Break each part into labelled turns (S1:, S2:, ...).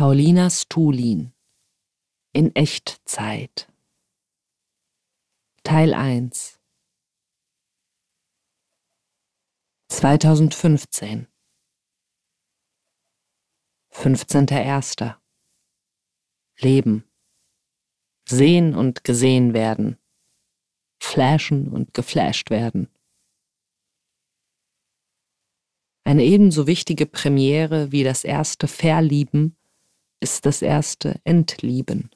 S1: Paulina Stulin in Echtzeit. Teil 1 2015 15.01. Leben. Sehen und gesehen werden. Flashen und geflasht werden. Eine ebenso wichtige Premiere wie das erste Verlieben ist das erste Entlieben.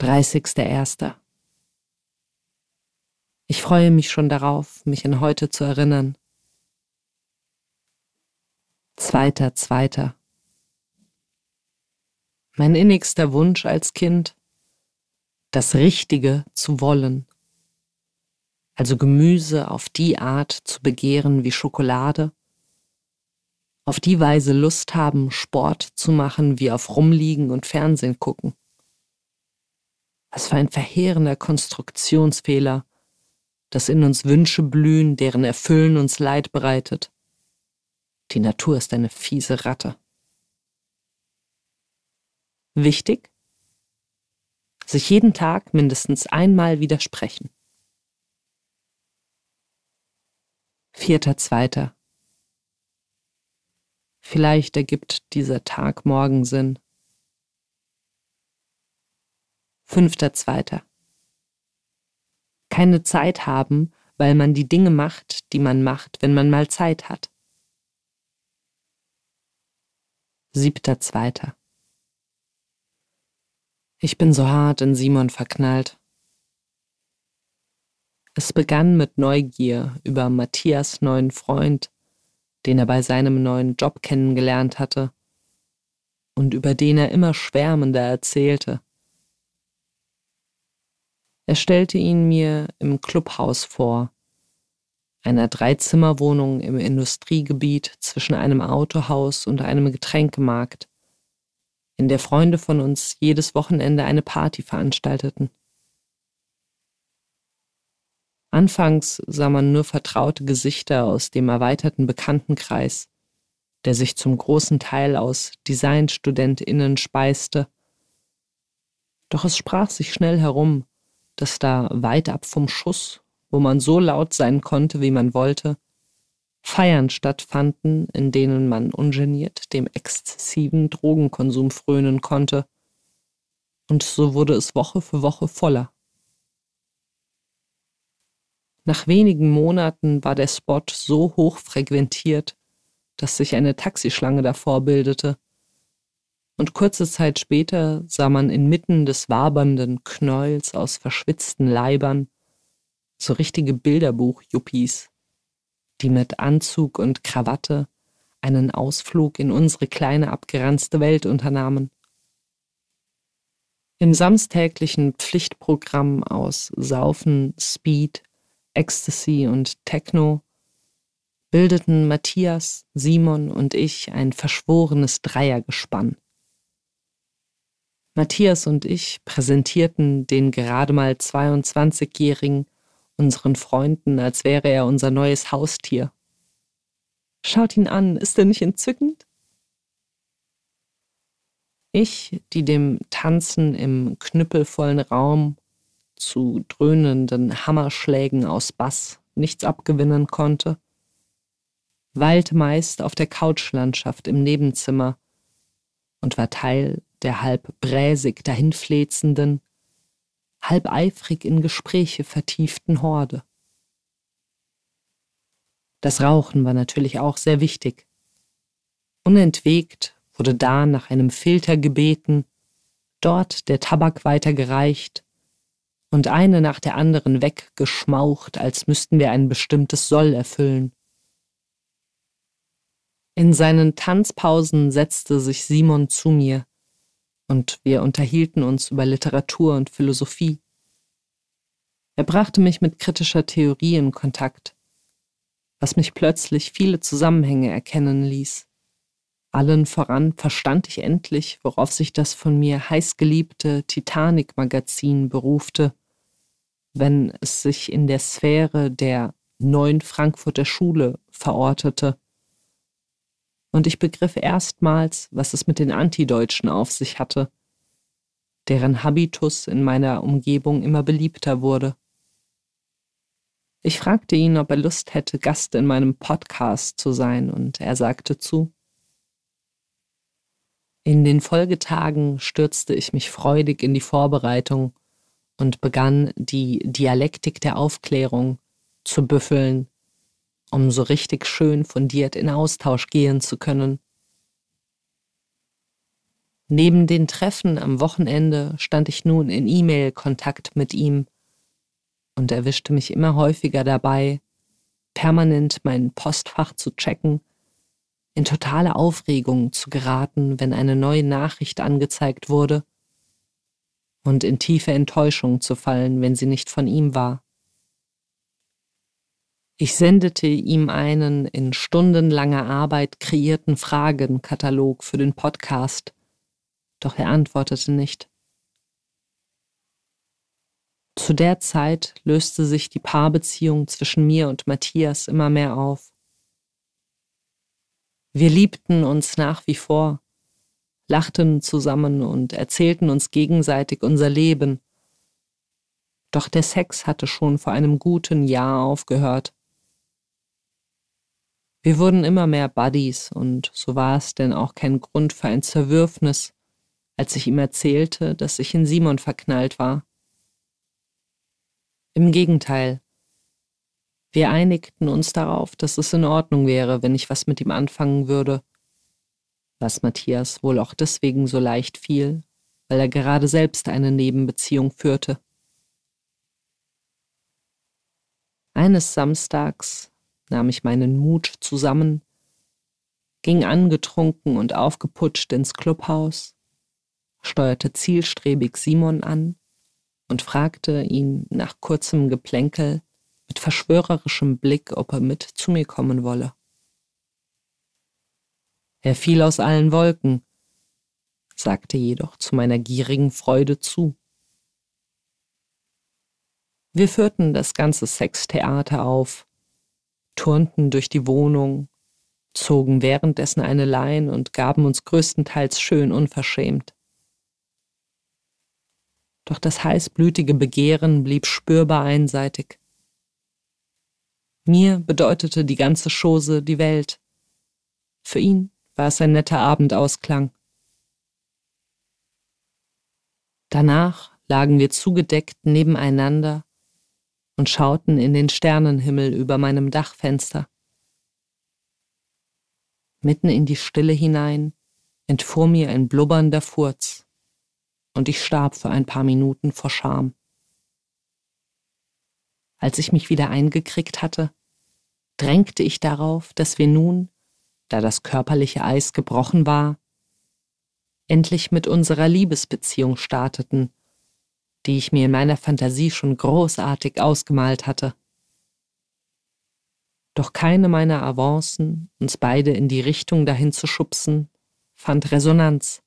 S1: 30.01. Ich freue mich schon darauf, mich in heute zu erinnern. Zweiter, zweiter. Mein innigster Wunsch als Kind, das Richtige zu wollen, also Gemüse auf die Art zu begehren wie Schokolade auf die Weise Lust haben, Sport zu machen, wie auf Rumliegen und Fernsehen gucken. Was für ein verheerender Konstruktionsfehler, dass in uns Wünsche blühen, deren Erfüllen uns Leid bereitet. Die Natur ist eine fiese Ratte. Wichtig? Sich jeden Tag mindestens einmal widersprechen. Vierter, zweiter. Vielleicht ergibt dieser Tag morgen Sinn. Fünfter Zweiter. Keine Zeit haben, weil man die Dinge macht, die man macht, wenn man mal Zeit hat. Siebter Zweiter. Ich bin so hart in Simon verknallt. Es begann mit Neugier über Matthias neuen Freund, den er bei seinem neuen Job kennengelernt hatte und über den er immer schwärmender erzählte. Er stellte ihn mir im Clubhaus vor, einer Dreizimmerwohnung im Industriegebiet zwischen einem Autohaus und einem Getränkemarkt, in der Freunde von uns jedes Wochenende eine Party veranstalteten. Anfangs sah man nur vertraute Gesichter aus dem erweiterten Bekanntenkreis, der sich zum großen Teil aus Designstudentinnen speiste. Doch es sprach sich schnell herum, dass da weit ab vom Schuss, wo man so laut sein konnte, wie man wollte, Feiern stattfanden, in denen man ungeniert dem exzessiven Drogenkonsum frönen konnte. Und so wurde es Woche für Woche voller. Nach wenigen Monaten war der Spot so hoch frequentiert, dass sich eine Taxischlange davor bildete. Und kurze Zeit später sah man inmitten des wabernden Knäuels aus verschwitzten Leibern so richtige Bilderbuch-Yuppies, die mit Anzug und Krawatte einen Ausflug in unsere kleine abgeranzte Welt unternahmen. Im samstäglichen Pflichtprogramm aus Saufen, Speed, Ecstasy und Techno bildeten Matthias, Simon und ich ein verschworenes Dreiergespann. Matthias und ich präsentierten den gerade mal 22-Jährigen unseren Freunden, als wäre er unser neues Haustier. Schaut ihn an, ist er nicht entzückend? Ich, die dem Tanzen im knüppelvollen Raum zu dröhnenden Hammerschlägen aus Bass nichts abgewinnen konnte, weilte meist auf der Couchlandschaft im Nebenzimmer und war Teil der halb bräsig dahinflezenden, halb eifrig in Gespräche vertieften Horde. Das Rauchen war natürlich auch sehr wichtig. Unentwegt wurde da nach einem Filter gebeten, dort der Tabak weitergereicht und eine nach der anderen weggeschmaucht, als müssten wir ein bestimmtes Soll erfüllen. In seinen Tanzpausen setzte sich Simon zu mir, und wir unterhielten uns über Literatur und Philosophie. Er brachte mich mit kritischer Theorie in Kontakt, was mich plötzlich viele Zusammenhänge erkennen ließ. Allen voran verstand ich endlich, worauf sich das von mir heißgeliebte Titanic-Magazin berufte, wenn es sich in der Sphäre der neuen Frankfurter Schule verortete. Und ich begriff erstmals, was es mit den Antideutschen auf sich hatte, deren Habitus in meiner Umgebung immer beliebter wurde. Ich fragte ihn, ob er Lust hätte, Gast in meinem Podcast zu sein, und er sagte zu. In den Folgetagen stürzte ich mich freudig in die Vorbereitung und begann die Dialektik der Aufklärung zu büffeln, um so richtig schön fundiert in Austausch gehen zu können. Neben den Treffen am Wochenende stand ich nun in E-Mail-Kontakt mit ihm und erwischte mich immer häufiger dabei, permanent mein Postfach zu checken, in totale Aufregung zu geraten, wenn eine neue Nachricht angezeigt wurde, und in tiefe Enttäuschung zu fallen, wenn sie nicht von ihm war. Ich sendete ihm einen in stundenlanger Arbeit kreierten Fragenkatalog für den Podcast, doch er antwortete nicht. Zu der Zeit löste sich die Paarbeziehung zwischen mir und Matthias immer mehr auf. Wir liebten uns nach wie vor, lachten zusammen und erzählten uns gegenseitig unser Leben. Doch der Sex hatte schon vor einem guten Jahr aufgehört. Wir wurden immer mehr Buddies und so war es denn auch kein Grund für ein Zerwürfnis, als ich ihm erzählte, dass ich in Simon verknallt war. Im Gegenteil. Wir einigten uns darauf, dass es in Ordnung wäre, wenn ich was mit ihm anfangen würde, was Matthias wohl auch deswegen so leicht fiel, weil er gerade selbst eine Nebenbeziehung führte. Eines Samstags nahm ich meinen Mut zusammen, ging angetrunken und aufgeputscht ins Clubhaus, steuerte zielstrebig Simon an und fragte ihn nach kurzem Geplänkel mit verschwörerischem Blick, ob er mit zu mir kommen wolle. Er fiel aus allen Wolken, sagte jedoch zu meiner gierigen Freude zu. Wir führten das ganze Sextheater auf, turnten durch die Wohnung, zogen währenddessen eine Lein und gaben uns größtenteils schön unverschämt doch das heißblütige Begehren blieb spürbar einseitig. Mir bedeutete die ganze Chose die Welt. Für ihn war es ein netter Abendausklang. Danach lagen wir zugedeckt nebeneinander und schauten in den Sternenhimmel über meinem Dachfenster. Mitten in die Stille hinein entfuhr mir ein blubbernder Furz und ich starb für ein paar Minuten vor Scham. Als ich mich wieder eingekriegt hatte, drängte ich darauf, dass wir nun, da das körperliche Eis gebrochen war, endlich mit unserer Liebesbeziehung starteten, die ich mir in meiner Fantasie schon großartig ausgemalt hatte. Doch keine meiner Avancen, uns beide in die Richtung dahin zu schubsen, fand Resonanz.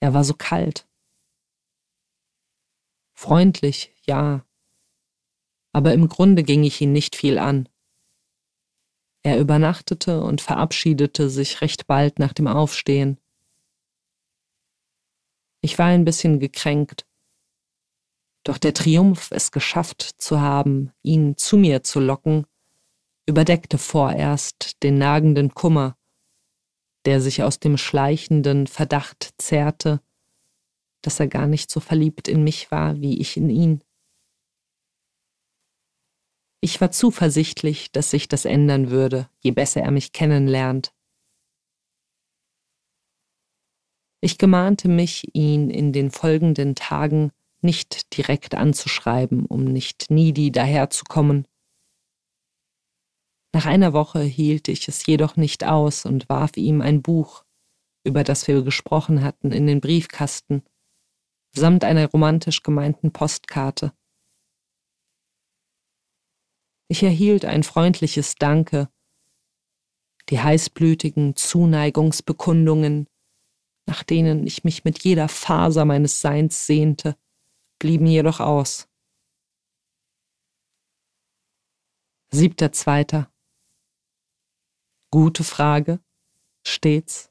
S1: Er war so kalt. Freundlich, ja, aber im Grunde ging ich ihn nicht viel an. Er übernachtete und verabschiedete sich recht bald nach dem Aufstehen. Ich war ein bisschen gekränkt. Doch der Triumph, es geschafft zu haben, ihn zu mir zu locken, überdeckte vorerst den nagenden Kummer, der sich aus dem schleichenden Verdacht zerrte, dass er gar nicht so verliebt in mich war, wie ich in ihn. Ich war zuversichtlich, dass sich das ändern würde, je besser er mich kennenlernt. Ich gemahnte mich, ihn in den folgenden Tagen nicht direkt anzuschreiben, um nicht needy daherzukommen, nach einer Woche hielt ich es jedoch nicht aus und warf ihm ein Buch, über das wir gesprochen hatten, in den Briefkasten, samt einer romantisch gemeinten Postkarte. Ich erhielt ein freundliches Danke, die heißblütigen Zuneigungsbekundungen, nach denen ich mich mit jeder Faser meines Seins sehnte, blieben jedoch aus. Siebter Zweiter. Gute Frage, stets.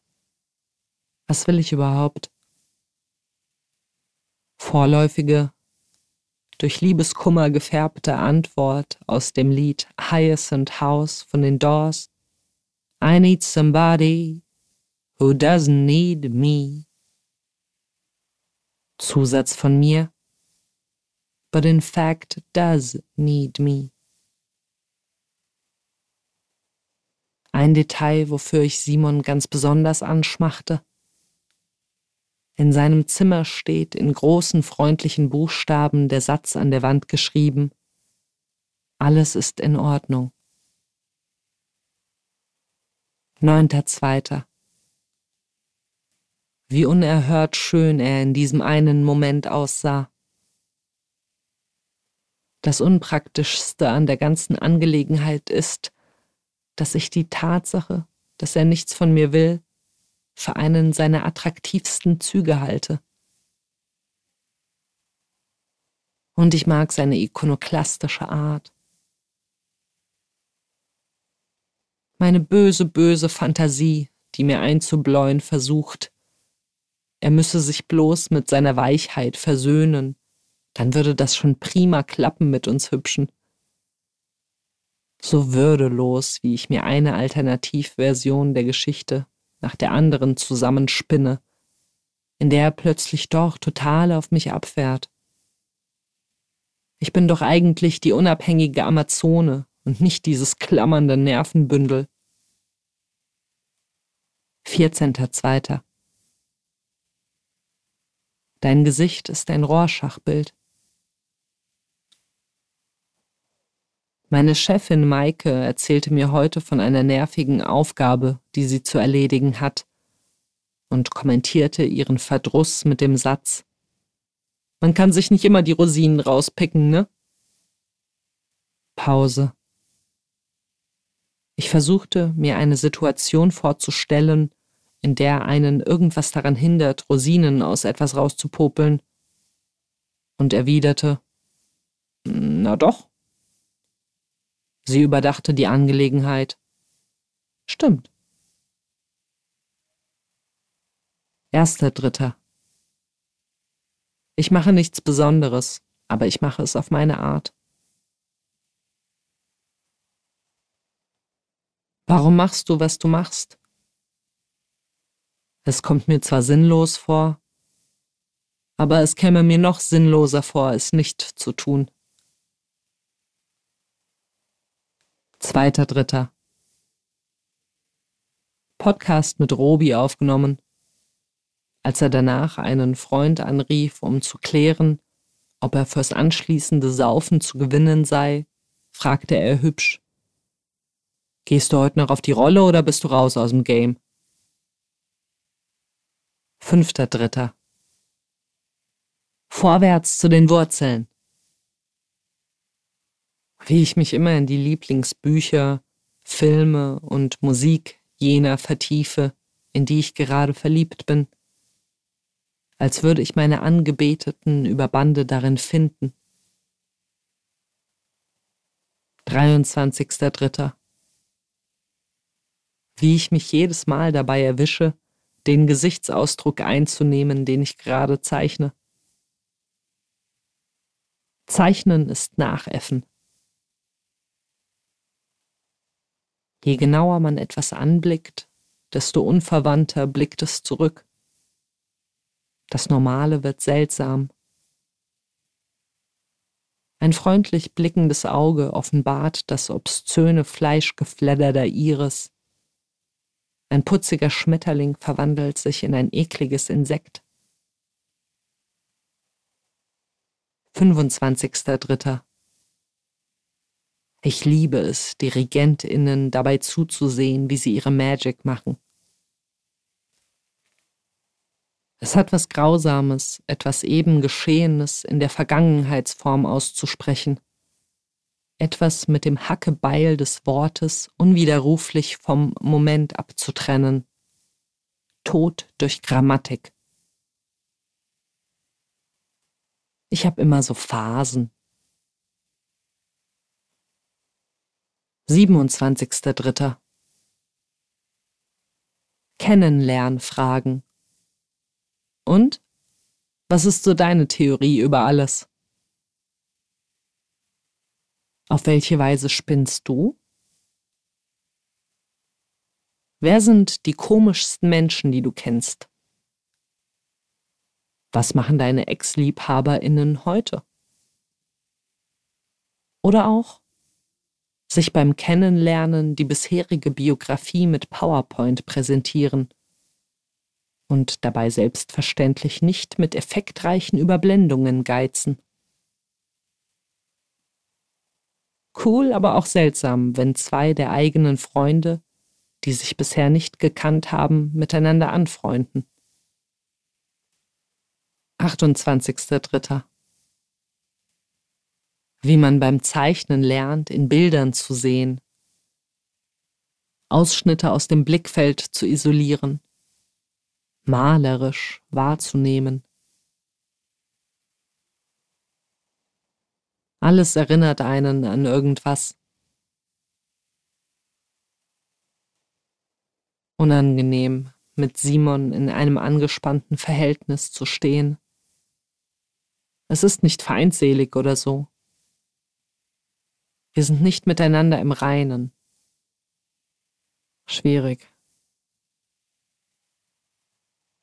S1: Was will ich überhaupt? Vorläufige, durch Liebeskummer gefärbte Antwort aus dem Lied Hyacinth House von den Doors. I need somebody who doesn't need me. Zusatz von mir, but in fact does need me. Ein Detail, wofür ich Simon ganz besonders anschmachte. In seinem Zimmer steht in großen freundlichen Buchstaben der Satz an der Wand geschrieben Alles ist in Ordnung. Neunter Zweiter. Wie unerhört schön er in diesem einen Moment aussah. Das Unpraktischste an der ganzen Angelegenheit ist, dass ich die Tatsache, dass er nichts von mir will, für einen seiner attraktivsten Züge halte. Und ich mag seine ikonoklastische Art. Meine böse, böse Fantasie, die mir einzubläuen versucht, er müsse sich bloß mit seiner Weichheit versöhnen, dann würde das schon prima klappen mit uns Hübschen. So würdelos, wie ich mir eine Alternativversion der Geschichte nach der anderen zusammenspinne, in der er plötzlich doch total auf mich abfährt. Ich bin doch eigentlich die unabhängige Amazone und nicht dieses klammernde Nervenbündel. 14.2. Dein Gesicht ist ein Rorschachbild. Meine Chefin Maike erzählte mir heute von einer nervigen Aufgabe, die sie zu erledigen hat, und kommentierte ihren Verdruss mit dem Satz Man kann sich nicht immer die Rosinen rauspicken, ne? Pause. Ich versuchte, mir eine Situation vorzustellen, in der einen irgendwas daran hindert, Rosinen aus etwas rauszupopeln, und erwiderte Na doch. Sie überdachte die Angelegenheit. Stimmt. Erster Dritter. Ich mache nichts Besonderes, aber ich mache es auf meine Art. Warum machst du, was du machst? Es kommt mir zwar sinnlos vor, aber es käme mir noch sinnloser vor, es nicht zu tun. Zweiter Dritter. Podcast mit Robi aufgenommen. Als er danach einen Freund anrief, um zu klären, ob er fürs anschließende Saufen zu gewinnen sei, fragte er hübsch. Gehst du heute noch auf die Rolle oder bist du raus aus dem Game? Fünfter Dritter. Vorwärts zu den Wurzeln wie ich mich immer in die Lieblingsbücher, Filme und Musik jener vertiefe, in die ich gerade verliebt bin, als würde ich meine Angebeteten über Bande darin finden. 23.3. Wie ich mich jedes Mal dabei erwische, den Gesichtsausdruck einzunehmen, den ich gerade zeichne. Zeichnen ist Nachäffen. Je genauer man etwas anblickt, desto unverwandter blickt es zurück. Das Normale wird seltsam. Ein freundlich blickendes Auge offenbart das obszöne Fleischgefledder der Iris. Ein putziger Schmetterling verwandelt sich in ein ekliges Insekt. 25.3. Ich liebe es, DirigentInnen dabei zuzusehen, wie sie ihre Magic machen. Es hat was Grausames, etwas eben Geschehenes in der Vergangenheitsform auszusprechen. Etwas mit dem Hackebeil des Wortes unwiderruflich vom Moment abzutrennen. Tod durch Grammatik. Ich habe immer so Phasen, 27.3. Kennenlernfragen. Und? Was ist so deine Theorie über alles? Auf welche Weise spinnst du? Wer sind die komischsten Menschen, die du kennst? Was machen deine Ex-Liebhaberinnen heute? Oder auch sich beim Kennenlernen die bisherige Biografie mit PowerPoint präsentieren und dabei selbstverständlich nicht mit effektreichen Überblendungen geizen. Cool, aber auch seltsam, wenn zwei der eigenen Freunde die sich bisher nicht gekannt haben, miteinander anfreunden. 28.3. Wie man beim Zeichnen lernt, in Bildern zu sehen, Ausschnitte aus dem Blickfeld zu isolieren, malerisch wahrzunehmen. Alles erinnert einen an irgendwas. unangenehm, mit Simon in einem angespannten Verhältnis zu stehen. Es ist nicht feindselig oder so. Wir sind nicht miteinander im Reinen. Schwierig.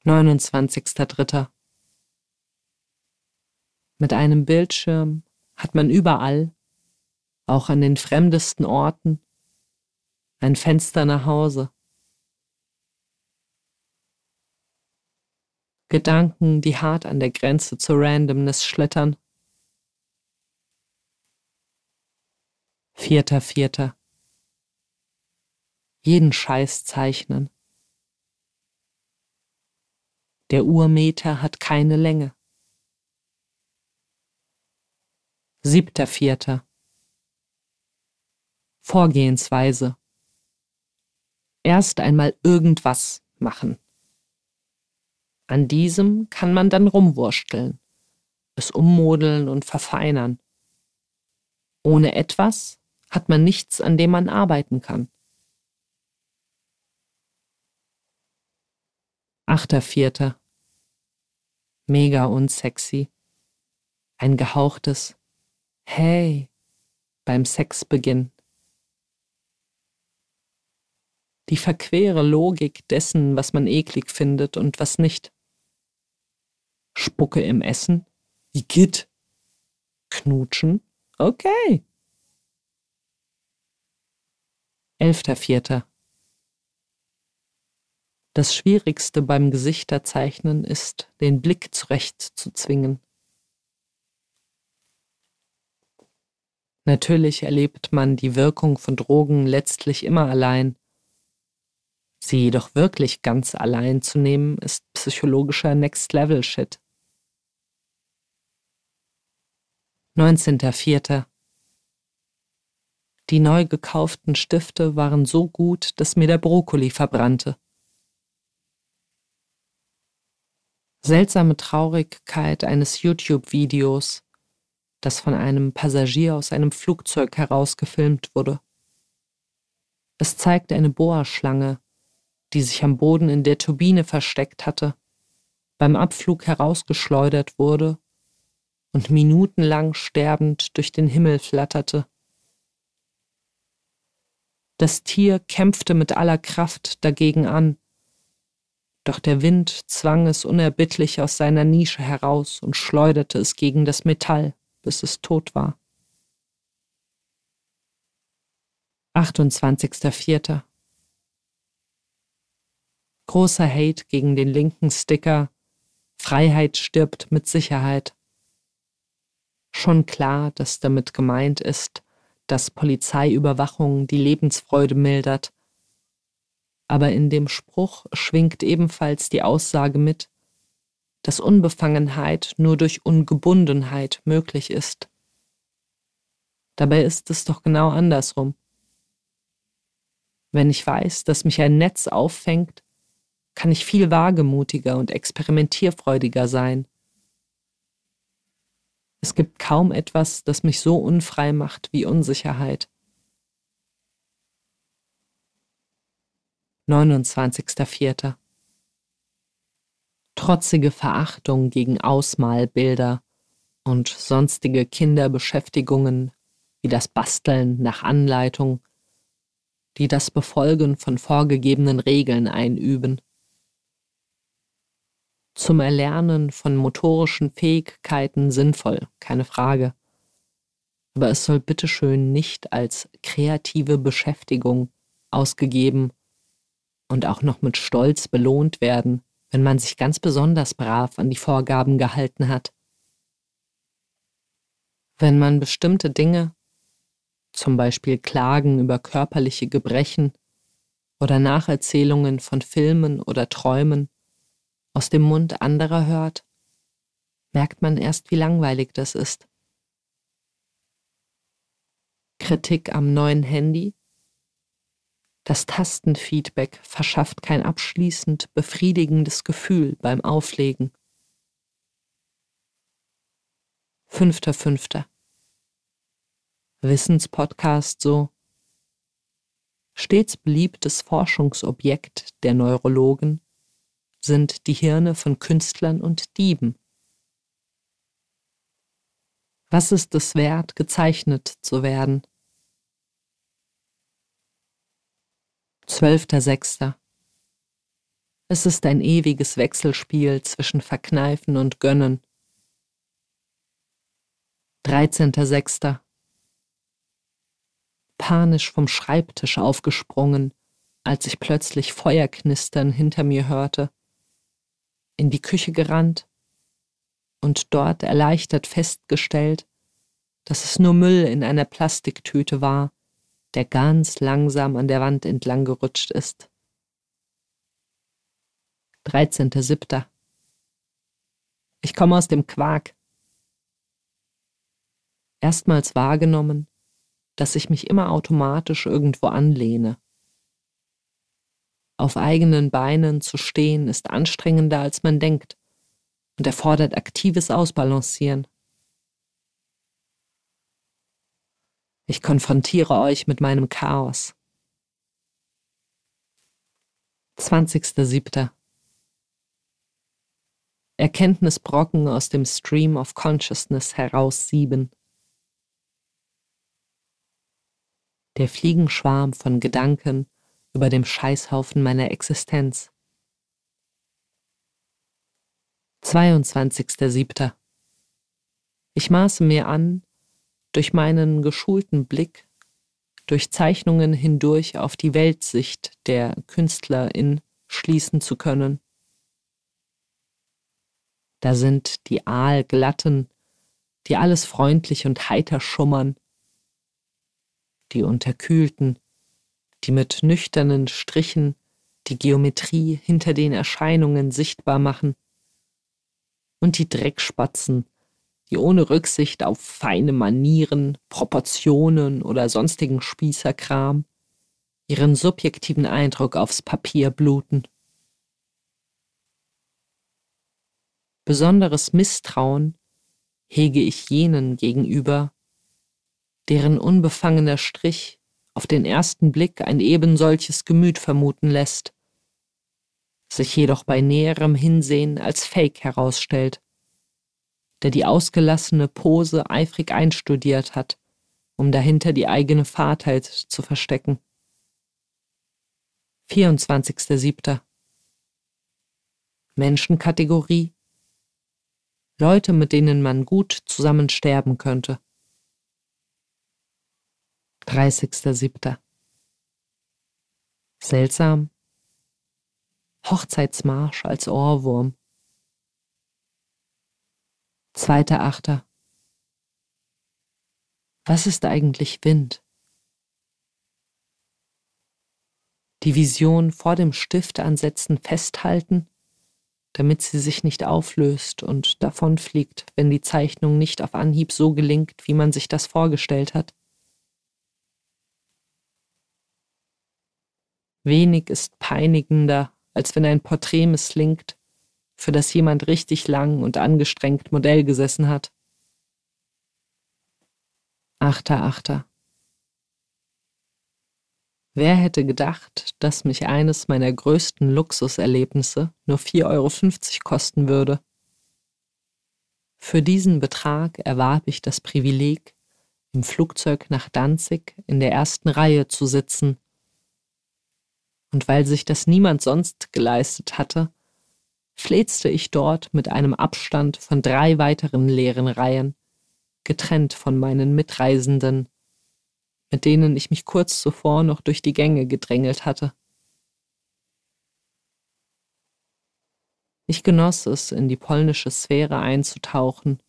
S1: 29.3. Mit einem Bildschirm hat man überall, auch an den fremdesten Orten, ein Fenster nach Hause. Gedanken, die hart an der Grenze zur Randomness schlittern. Vierter, vierter. Jeden Scheiß zeichnen. Der Urmeter hat keine Länge. Siebter, vierter. Vorgehensweise. Erst einmal irgendwas machen. An diesem kann man dann rumwursteln, es ummodeln und verfeinern. Ohne etwas hat man nichts, an dem man arbeiten kann. Achter Vierter. Mega unsexy. Ein gehauchtes Hey beim Sexbeginn. Die verquere Logik dessen, was man eklig findet und was nicht. Spucke im Essen? Geht? Knutschen? Okay. Elfter Vierter. Das Schwierigste beim Gesichterzeichnen ist, den Blick zurecht zu zwingen. Natürlich erlebt man die Wirkung von Drogen letztlich immer allein. Sie jedoch wirklich ganz allein zu nehmen, ist psychologischer Next-Level-Shit. 19.04. Die neu gekauften Stifte waren so gut, dass mir der Brokkoli verbrannte. Seltsame Traurigkeit eines YouTube-Videos, das von einem Passagier aus einem Flugzeug herausgefilmt wurde. Es zeigt eine Bohrschlange, die sich am Boden in der Turbine versteckt hatte, beim Abflug herausgeschleudert wurde und minutenlang sterbend durch den Himmel flatterte. Das Tier kämpfte mit aller Kraft dagegen an, doch der Wind zwang es unerbittlich aus seiner Nische heraus und schleuderte es gegen das Metall, bis es tot war. 28.04. Großer Hate gegen den linken Sticker Freiheit stirbt mit Sicherheit schon klar, dass damit gemeint ist, dass Polizeiüberwachung die Lebensfreude mildert. Aber in dem Spruch schwingt ebenfalls die Aussage mit, dass Unbefangenheit nur durch Ungebundenheit möglich ist. Dabei ist es doch genau andersrum. Wenn ich weiß, dass mich ein Netz auffängt, kann ich viel wagemutiger und experimentierfreudiger sein. Es gibt kaum etwas, das mich so unfrei macht wie Unsicherheit. 29.04. trotzige Verachtung gegen Ausmalbilder und sonstige Kinderbeschäftigungen wie das Basteln nach Anleitung, die das Befolgen von vorgegebenen Regeln einüben. Zum Erlernen von motorischen Fähigkeiten sinnvoll, keine Frage. Aber es soll bitteschön nicht als kreative Beschäftigung ausgegeben und auch noch mit Stolz belohnt werden, wenn man sich ganz besonders brav an die Vorgaben gehalten hat. Wenn man bestimmte Dinge, zum Beispiel Klagen über körperliche Gebrechen oder Nacherzählungen von Filmen oder Träumen, aus dem Mund anderer hört, merkt man erst, wie langweilig das ist. Kritik am neuen Handy. Das Tastenfeedback verschafft kein abschließend befriedigendes Gefühl beim Auflegen. Fünfter Fünfter. Wissenspodcast so. Stets beliebtes Forschungsobjekt der Neurologen sind die Hirne von Künstlern und Dieben. Was ist es wert, gezeichnet zu werden? Zwölfter Sechster. Es ist ein ewiges Wechselspiel zwischen Verkneifen und Gönnen. 13.06. Panisch vom Schreibtisch aufgesprungen, als ich plötzlich Feuerknistern hinter mir hörte. In die Küche gerannt und dort erleichtert festgestellt, dass es nur Müll in einer Plastiktüte war, der ganz langsam an der Wand entlang gerutscht ist. 13.07. Ich komme aus dem Quark erstmals wahrgenommen, dass ich mich immer automatisch irgendwo anlehne. Auf eigenen Beinen zu stehen ist anstrengender, als man denkt und erfordert aktives Ausbalancieren. Ich konfrontiere euch mit meinem Chaos. 20.07. Erkenntnisbrocken aus dem Stream of Consciousness heraussieben. der Fliegenschwarm von Gedanken über dem Scheißhaufen meiner Existenz. 22.07. Ich maße mir an, durch meinen geschulten Blick, durch Zeichnungen hindurch auf die Weltsicht der Künstlerin schließen zu können. Da sind die aalglatten, die alles freundlich und heiter schummern, die unterkühlten, die mit nüchternen Strichen die Geometrie hinter den Erscheinungen sichtbar machen, und die Dreckspatzen, die ohne Rücksicht auf feine Manieren, Proportionen oder sonstigen Spießerkram ihren subjektiven Eindruck aufs Papier bluten. Besonderes Misstrauen hege ich jenen gegenüber, deren unbefangener Strich auf den ersten Blick ein eben solches Gemüt vermuten lässt, sich jedoch bei näherem Hinsehen als Fake herausstellt, der die ausgelassene Pose eifrig einstudiert hat, um dahinter die eigene Fahrtheit zu verstecken. 24.07. Menschenkategorie Leute, mit denen man gut zusammen sterben könnte. 30.07. Seltsam. Hochzeitsmarsch als Ohrwurm. 2.8. Was ist eigentlich Wind? Die Vision vor dem Stift ansetzen festhalten, damit sie sich nicht auflöst und davonfliegt, wenn die Zeichnung nicht auf Anhieb so gelingt, wie man sich das vorgestellt hat. Wenig ist peinigender, als wenn ein Porträt misslingt, für das jemand richtig lang und angestrengt Modell gesessen hat. Achter, Achter. Wer hätte gedacht, dass mich eines meiner größten Luxuserlebnisse nur 4,50 Euro kosten würde? Für diesen Betrag erwarb ich das Privileg, im Flugzeug nach Danzig in der ersten Reihe zu sitzen. Und weil sich das niemand sonst geleistet hatte, fletzte ich dort mit einem Abstand von drei weiteren leeren Reihen, getrennt von meinen Mitreisenden, mit denen ich mich kurz zuvor noch durch die Gänge gedrängelt hatte. Ich genoss es, in die polnische Sphäre einzutauchen,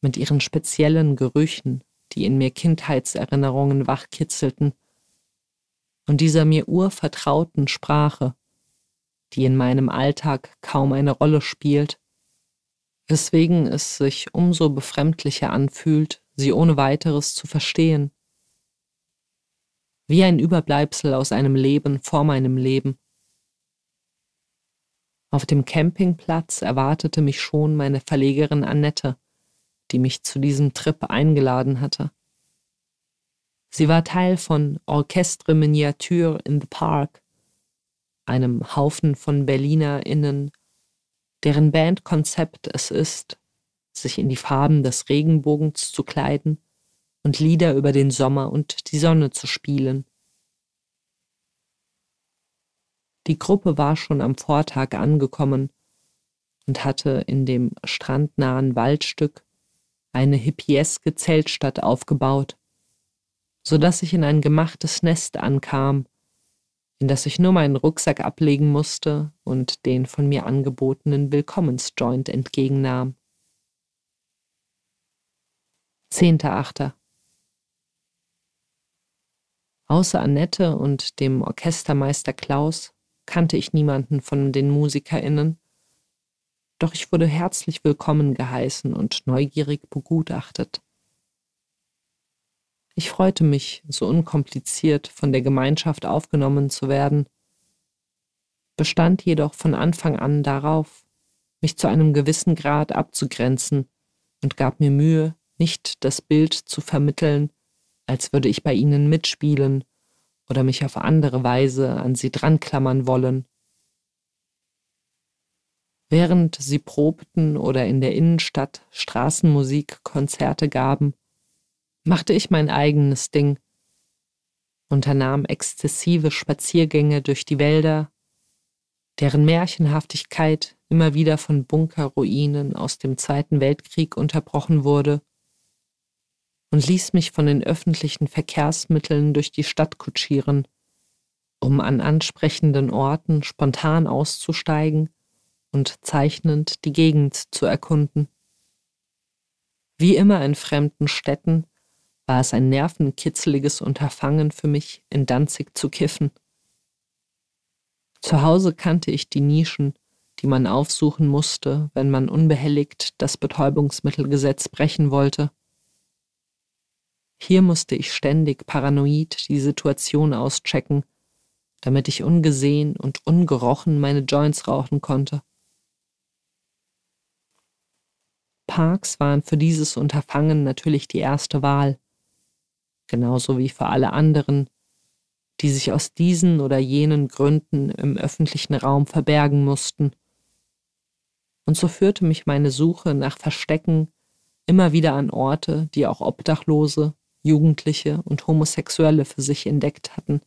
S1: mit ihren speziellen Gerüchen, die in mir Kindheitserinnerungen wachkitzelten, und dieser mir urvertrauten Sprache, die in meinem Alltag kaum eine Rolle spielt, weswegen es sich umso befremdlicher anfühlt, sie ohne weiteres zu verstehen. Wie ein Überbleibsel aus einem Leben vor meinem Leben. Auf dem Campingplatz erwartete mich schon meine Verlegerin Annette, die mich zu diesem Trip eingeladen hatte. Sie war Teil von Orchestre Miniature in the Park, einem Haufen von BerlinerInnen, deren Bandkonzept es ist, sich in die Farben des Regenbogens zu kleiden und Lieder über den Sommer und die Sonne zu spielen. Die Gruppe war schon am Vortag angekommen und hatte in dem strandnahen Waldstück eine hippieske Zeltstadt aufgebaut, so dass ich in ein gemachtes Nest ankam, in das ich nur meinen Rucksack ablegen musste und den von mir angebotenen Willkommensjoint entgegennahm. Zehnter Achter. Außer Annette und dem Orchestermeister Klaus kannte ich niemanden von den MusikerInnen, doch ich wurde herzlich willkommen geheißen und neugierig begutachtet. Ich freute mich, so unkompliziert von der Gemeinschaft aufgenommen zu werden, bestand jedoch von Anfang an darauf, mich zu einem gewissen Grad abzugrenzen und gab mir Mühe, nicht das Bild zu vermitteln, als würde ich bei ihnen mitspielen oder mich auf andere Weise an sie dranklammern wollen. Während sie probten oder in der Innenstadt Straßenmusikkonzerte gaben, machte ich mein eigenes Ding, unternahm exzessive Spaziergänge durch die Wälder, deren Märchenhaftigkeit immer wieder von Bunkerruinen aus dem Zweiten Weltkrieg unterbrochen wurde, und ließ mich von den öffentlichen Verkehrsmitteln durch die Stadt kutschieren, um an ansprechenden Orten spontan auszusteigen und zeichnend die Gegend zu erkunden. Wie immer in fremden Städten war es ein nervenkitzeliges Unterfangen für mich, in Danzig zu kiffen. Zu Hause kannte ich die Nischen, die man aufsuchen musste, wenn man unbehelligt das Betäubungsmittelgesetz brechen wollte. Hier musste ich ständig paranoid die Situation auschecken, damit ich ungesehen und ungerochen meine Joints rauchen konnte. Parks waren für dieses Unterfangen natürlich die erste Wahl genauso wie für alle anderen, die sich aus diesen oder jenen Gründen im öffentlichen Raum verbergen mussten. Und so führte mich meine Suche nach Verstecken immer wieder an Orte, die auch Obdachlose, Jugendliche und Homosexuelle für sich entdeckt hatten.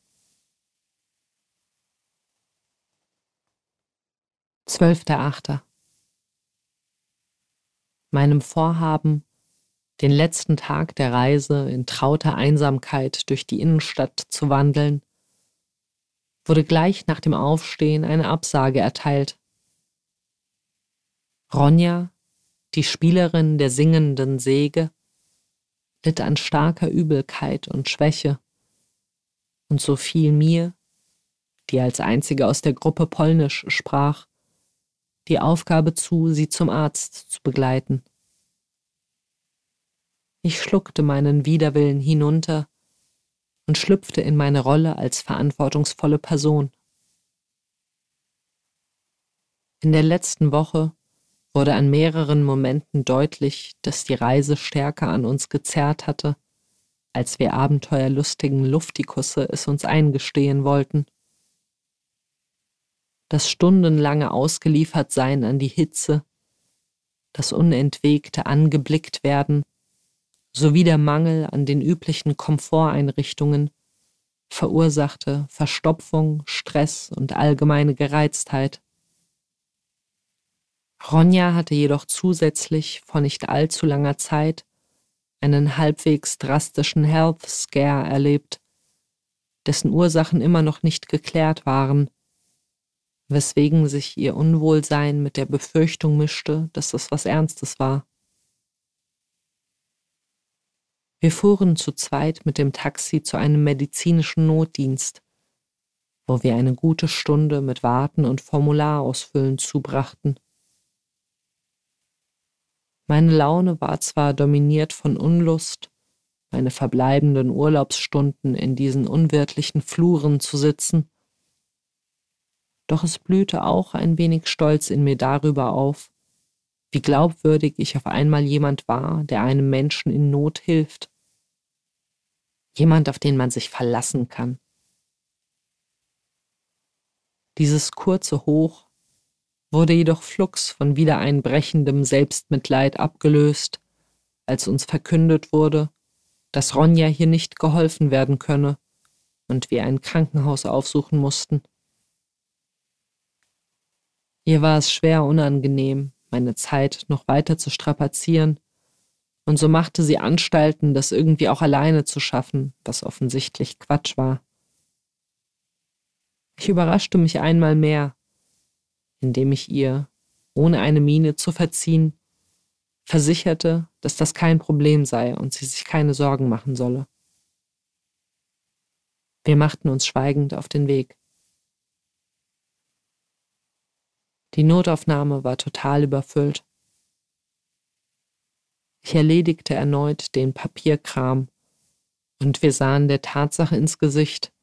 S1: Zwölfter Achter. Meinem Vorhaben, den letzten Tag der Reise in trauter Einsamkeit durch die Innenstadt zu wandeln, wurde gleich nach dem Aufstehen eine Absage erteilt. Ronja, die Spielerin der singenden Säge, litt an starker Übelkeit und Schwäche, und so fiel mir, die als einzige aus der Gruppe Polnisch sprach, die Aufgabe zu, sie zum Arzt zu begleiten. Ich schluckte meinen Widerwillen hinunter und schlüpfte in meine Rolle als verantwortungsvolle Person. In der letzten Woche wurde an mehreren Momenten deutlich, dass die Reise stärker an uns gezerrt hatte, als wir abenteuerlustigen Luftikusse es uns eingestehen wollten. Das stundenlange Ausgeliefertsein an die Hitze, das unentwegte angeblickt werden, sowie der Mangel an den üblichen Komforteinrichtungen verursachte Verstopfung, Stress und allgemeine Gereiztheit. Ronja hatte jedoch zusätzlich vor nicht allzu langer Zeit einen halbwegs drastischen Health Scare erlebt, dessen Ursachen immer noch nicht geklärt waren, weswegen sich ihr Unwohlsein mit der Befürchtung mischte, dass das was Ernstes war. Wir fuhren zu zweit mit dem Taxi zu einem medizinischen Notdienst, wo wir eine gute Stunde mit Warten und Formular ausfüllen zubrachten. Meine Laune war zwar dominiert von Unlust, meine verbleibenden Urlaubsstunden in diesen unwirtlichen Fluren zu sitzen, doch es blühte auch ein wenig Stolz in mir darüber auf, wie glaubwürdig ich auf einmal jemand war, der einem Menschen in Not hilft. Jemand, auf den man sich verlassen kann. Dieses kurze Hoch wurde jedoch flugs von wiedereinbrechendem Selbstmitleid abgelöst, als uns verkündet wurde, dass Ronja hier nicht geholfen werden könne und wir ein Krankenhaus aufsuchen mussten. Ihr war es schwer unangenehm, meine Zeit noch weiter zu strapazieren, und so machte sie Anstalten, das irgendwie auch alleine zu schaffen, was offensichtlich Quatsch war. Ich überraschte mich einmal mehr, indem ich ihr, ohne eine Miene zu verziehen, versicherte, dass das kein Problem sei und sie sich keine Sorgen machen solle. Wir machten uns schweigend auf den Weg. Die Notaufnahme war total überfüllt. Ich erledigte erneut den Papierkram und wir sahen der Tatsache ins Gesicht,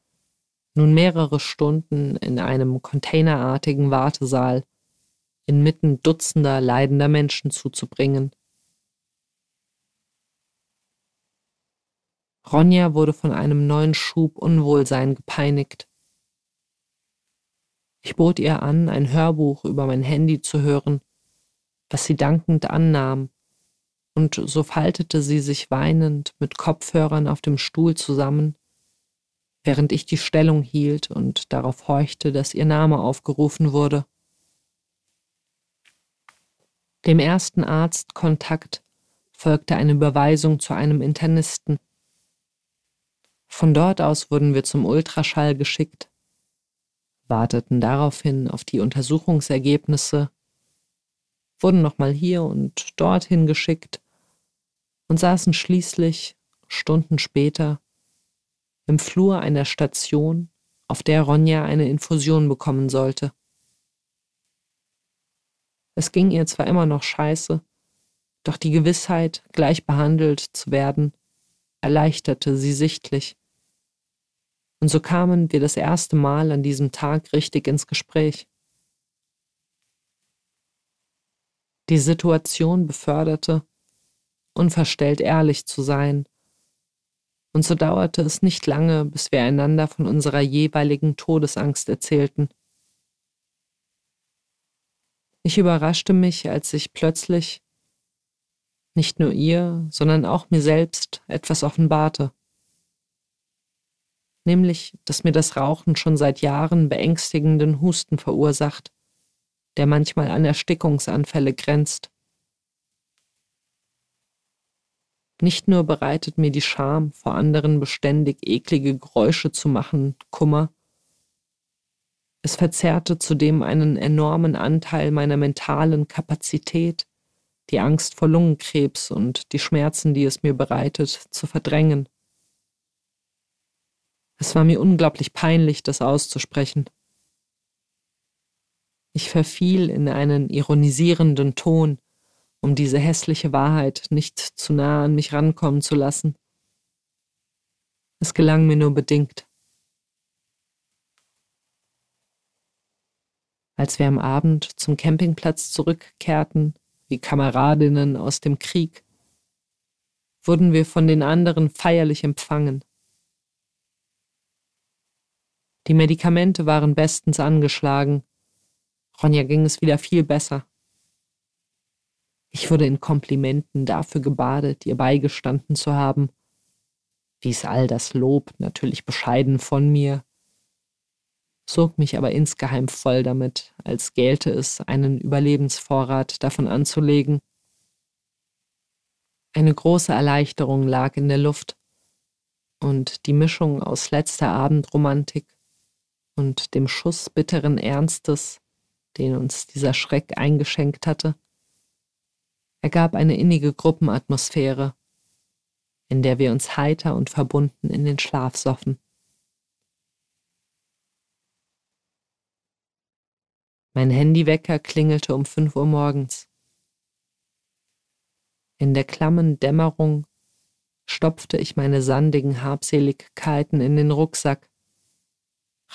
S1: nun mehrere Stunden in einem containerartigen Wartesaal inmitten dutzender leidender Menschen zuzubringen. Ronja wurde von einem neuen Schub Unwohlsein gepeinigt. Ich bot ihr an, ein Hörbuch über mein Handy zu hören, was sie dankend annahm, und so faltete sie sich weinend mit Kopfhörern auf dem Stuhl zusammen während ich die Stellung hielt und darauf horchte, dass ihr Name aufgerufen wurde. Dem ersten Arztkontakt folgte eine Überweisung zu einem Internisten. Von dort aus wurden wir zum Ultraschall geschickt, warteten daraufhin auf die Untersuchungsergebnisse, wurden nochmal hier und dorthin geschickt und saßen schließlich Stunden später im Flur einer Station, auf der Ronja eine Infusion bekommen sollte. Es ging ihr zwar immer noch scheiße, doch die Gewissheit, gleich behandelt zu werden, erleichterte sie sichtlich. Und so kamen wir das erste Mal an diesem Tag richtig ins Gespräch. Die Situation beförderte, unverstellt ehrlich zu sein und so dauerte es nicht lange, bis wir einander von unserer jeweiligen Todesangst erzählten. Ich überraschte mich, als ich plötzlich nicht nur ihr, sondern auch mir selbst etwas offenbarte. Nämlich, dass mir das Rauchen schon seit Jahren beängstigenden Husten verursacht, der manchmal an Erstickungsanfälle grenzt. Nicht nur bereitet mir die Scham, vor anderen beständig eklige Geräusche zu machen, Kummer, es verzerrte zudem einen enormen Anteil meiner mentalen Kapazität, die Angst vor Lungenkrebs und die Schmerzen, die es mir bereitet, zu verdrängen. Es war mir unglaublich peinlich, das auszusprechen. Ich verfiel in einen ironisierenden Ton, um diese hässliche Wahrheit nicht zu nah an mich rankommen zu lassen. Es gelang mir nur bedingt. Als wir am Abend zum Campingplatz zurückkehrten, wie Kameradinnen aus dem Krieg, wurden wir von den anderen feierlich empfangen. Die Medikamente waren bestens angeschlagen. Ronja ging es wieder viel besser. Ich wurde in Komplimenten dafür gebadet, ihr beigestanden zu haben. Wies all das Lob natürlich bescheiden von mir, zog mich aber insgeheim voll damit, als gelte es, einen Überlebensvorrat davon anzulegen. Eine große Erleichterung lag in der Luft, und die Mischung aus letzter Abendromantik und dem Schuss bitteren Ernstes, den uns dieser Schreck eingeschenkt hatte, ergab eine innige Gruppenatmosphäre, in der wir uns heiter und verbunden in den Schlaf soffen. Mein Handywecker klingelte um fünf Uhr morgens. In der klammen Dämmerung stopfte ich meine sandigen Habseligkeiten in den Rucksack,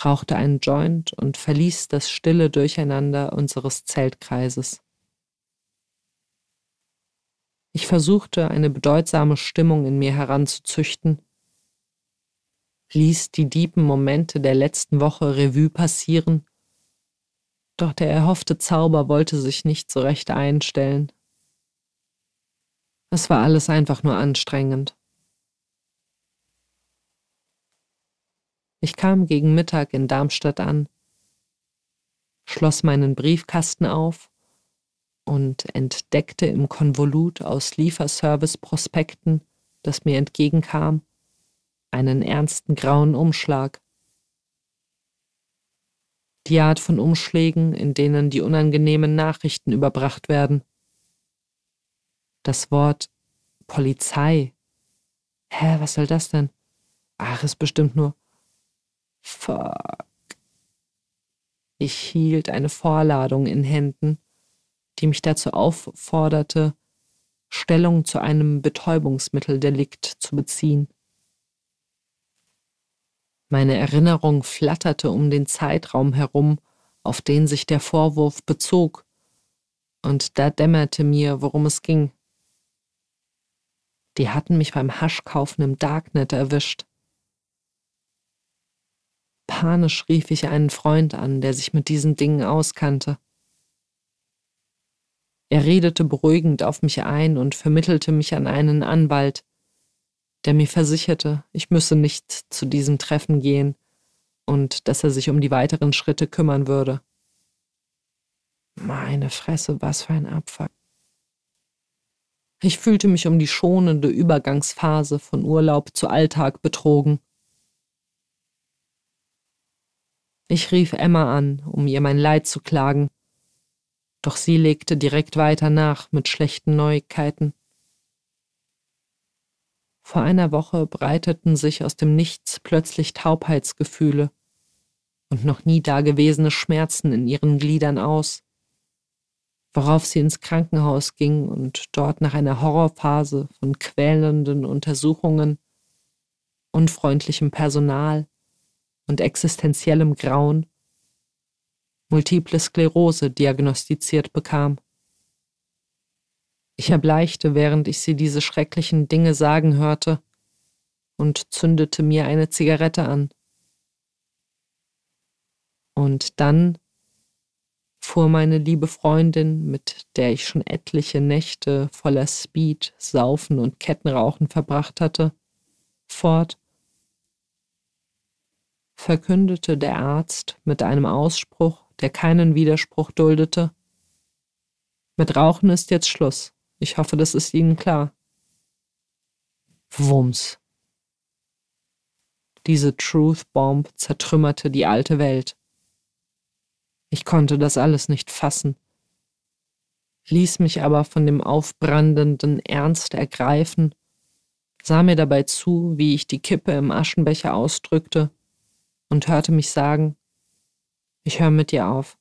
S1: rauchte einen Joint und verließ das stille Durcheinander unseres Zeltkreises. Ich versuchte, eine bedeutsame Stimmung in mir heranzuzüchten, ließ die diepen Momente der letzten Woche Revue passieren doch der erhoffte Zauber wollte sich nicht so recht einstellen. Es war alles einfach nur anstrengend. Ich kam gegen Mittag in Darmstadt an, schloss meinen Briefkasten auf und entdeckte im Konvolut aus Lieferservice-Prospekten, das mir entgegenkam, einen ernsten grauen Umschlag die Art von Umschlägen, in denen die unangenehmen Nachrichten überbracht werden. Das Wort Polizei. Hä, was soll das denn? Ach, ist bestimmt nur Fuck. Ich hielt eine Vorladung in Händen, die mich dazu aufforderte, Stellung zu einem Betäubungsmitteldelikt zu beziehen. Meine Erinnerung flatterte um den Zeitraum herum, auf den sich der Vorwurf bezog, und da dämmerte mir, worum es ging. Die hatten mich beim Haschkaufen im Darknet erwischt. Panisch rief ich einen Freund an, der sich mit diesen Dingen auskannte. Er redete beruhigend auf mich ein und vermittelte mich an einen Anwalt, der mir versicherte, ich müsse nicht zu diesem Treffen gehen und dass er sich um die weiteren Schritte kümmern würde. Meine Fresse, was für ein Abfuck. Ich fühlte mich um die schonende Übergangsphase von Urlaub zu Alltag betrogen. Ich rief Emma an, um ihr mein Leid zu klagen, doch sie legte direkt weiter nach mit schlechten Neuigkeiten. Vor einer Woche breiteten sich aus dem Nichts plötzlich Taubheitsgefühle und noch nie dagewesene Schmerzen in ihren Gliedern aus, worauf sie ins Krankenhaus ging und dort nach einer Horrorphase von quälenden Untersuchungen, unfreundlichem Personal und existenziellem Grauen multiple Sklerose diagnostiziert bekam. Ich erbleichte, während ich sie diese schrecklichen Dinge sagen hörte, und zündete mir eine Zigarette an. Und dann fuhr meine liebe Freundin, mit der ich schon etliche Nächte voller Speed, Saufen und Kettenrauchen verbracht hatte, fort, verkündete der Arzt mit einem Ausspruch, der keinen Widerspruch duldete. Mit Rauchen ist jetzt Schluss. Ich hoffe, das ist Ihnen klar. Wumms. Diese Truth Bomb zertrümmerte die alte Welt. Ich konnte das alles nicht fassen, ließ mich aber von dem aufbrandenden Ernst ergreifen, sah mir dabei zu, wie ich die Kippe im Aschenbecher ausdrückte und hörte mich sagen, ich höre mit dir auf.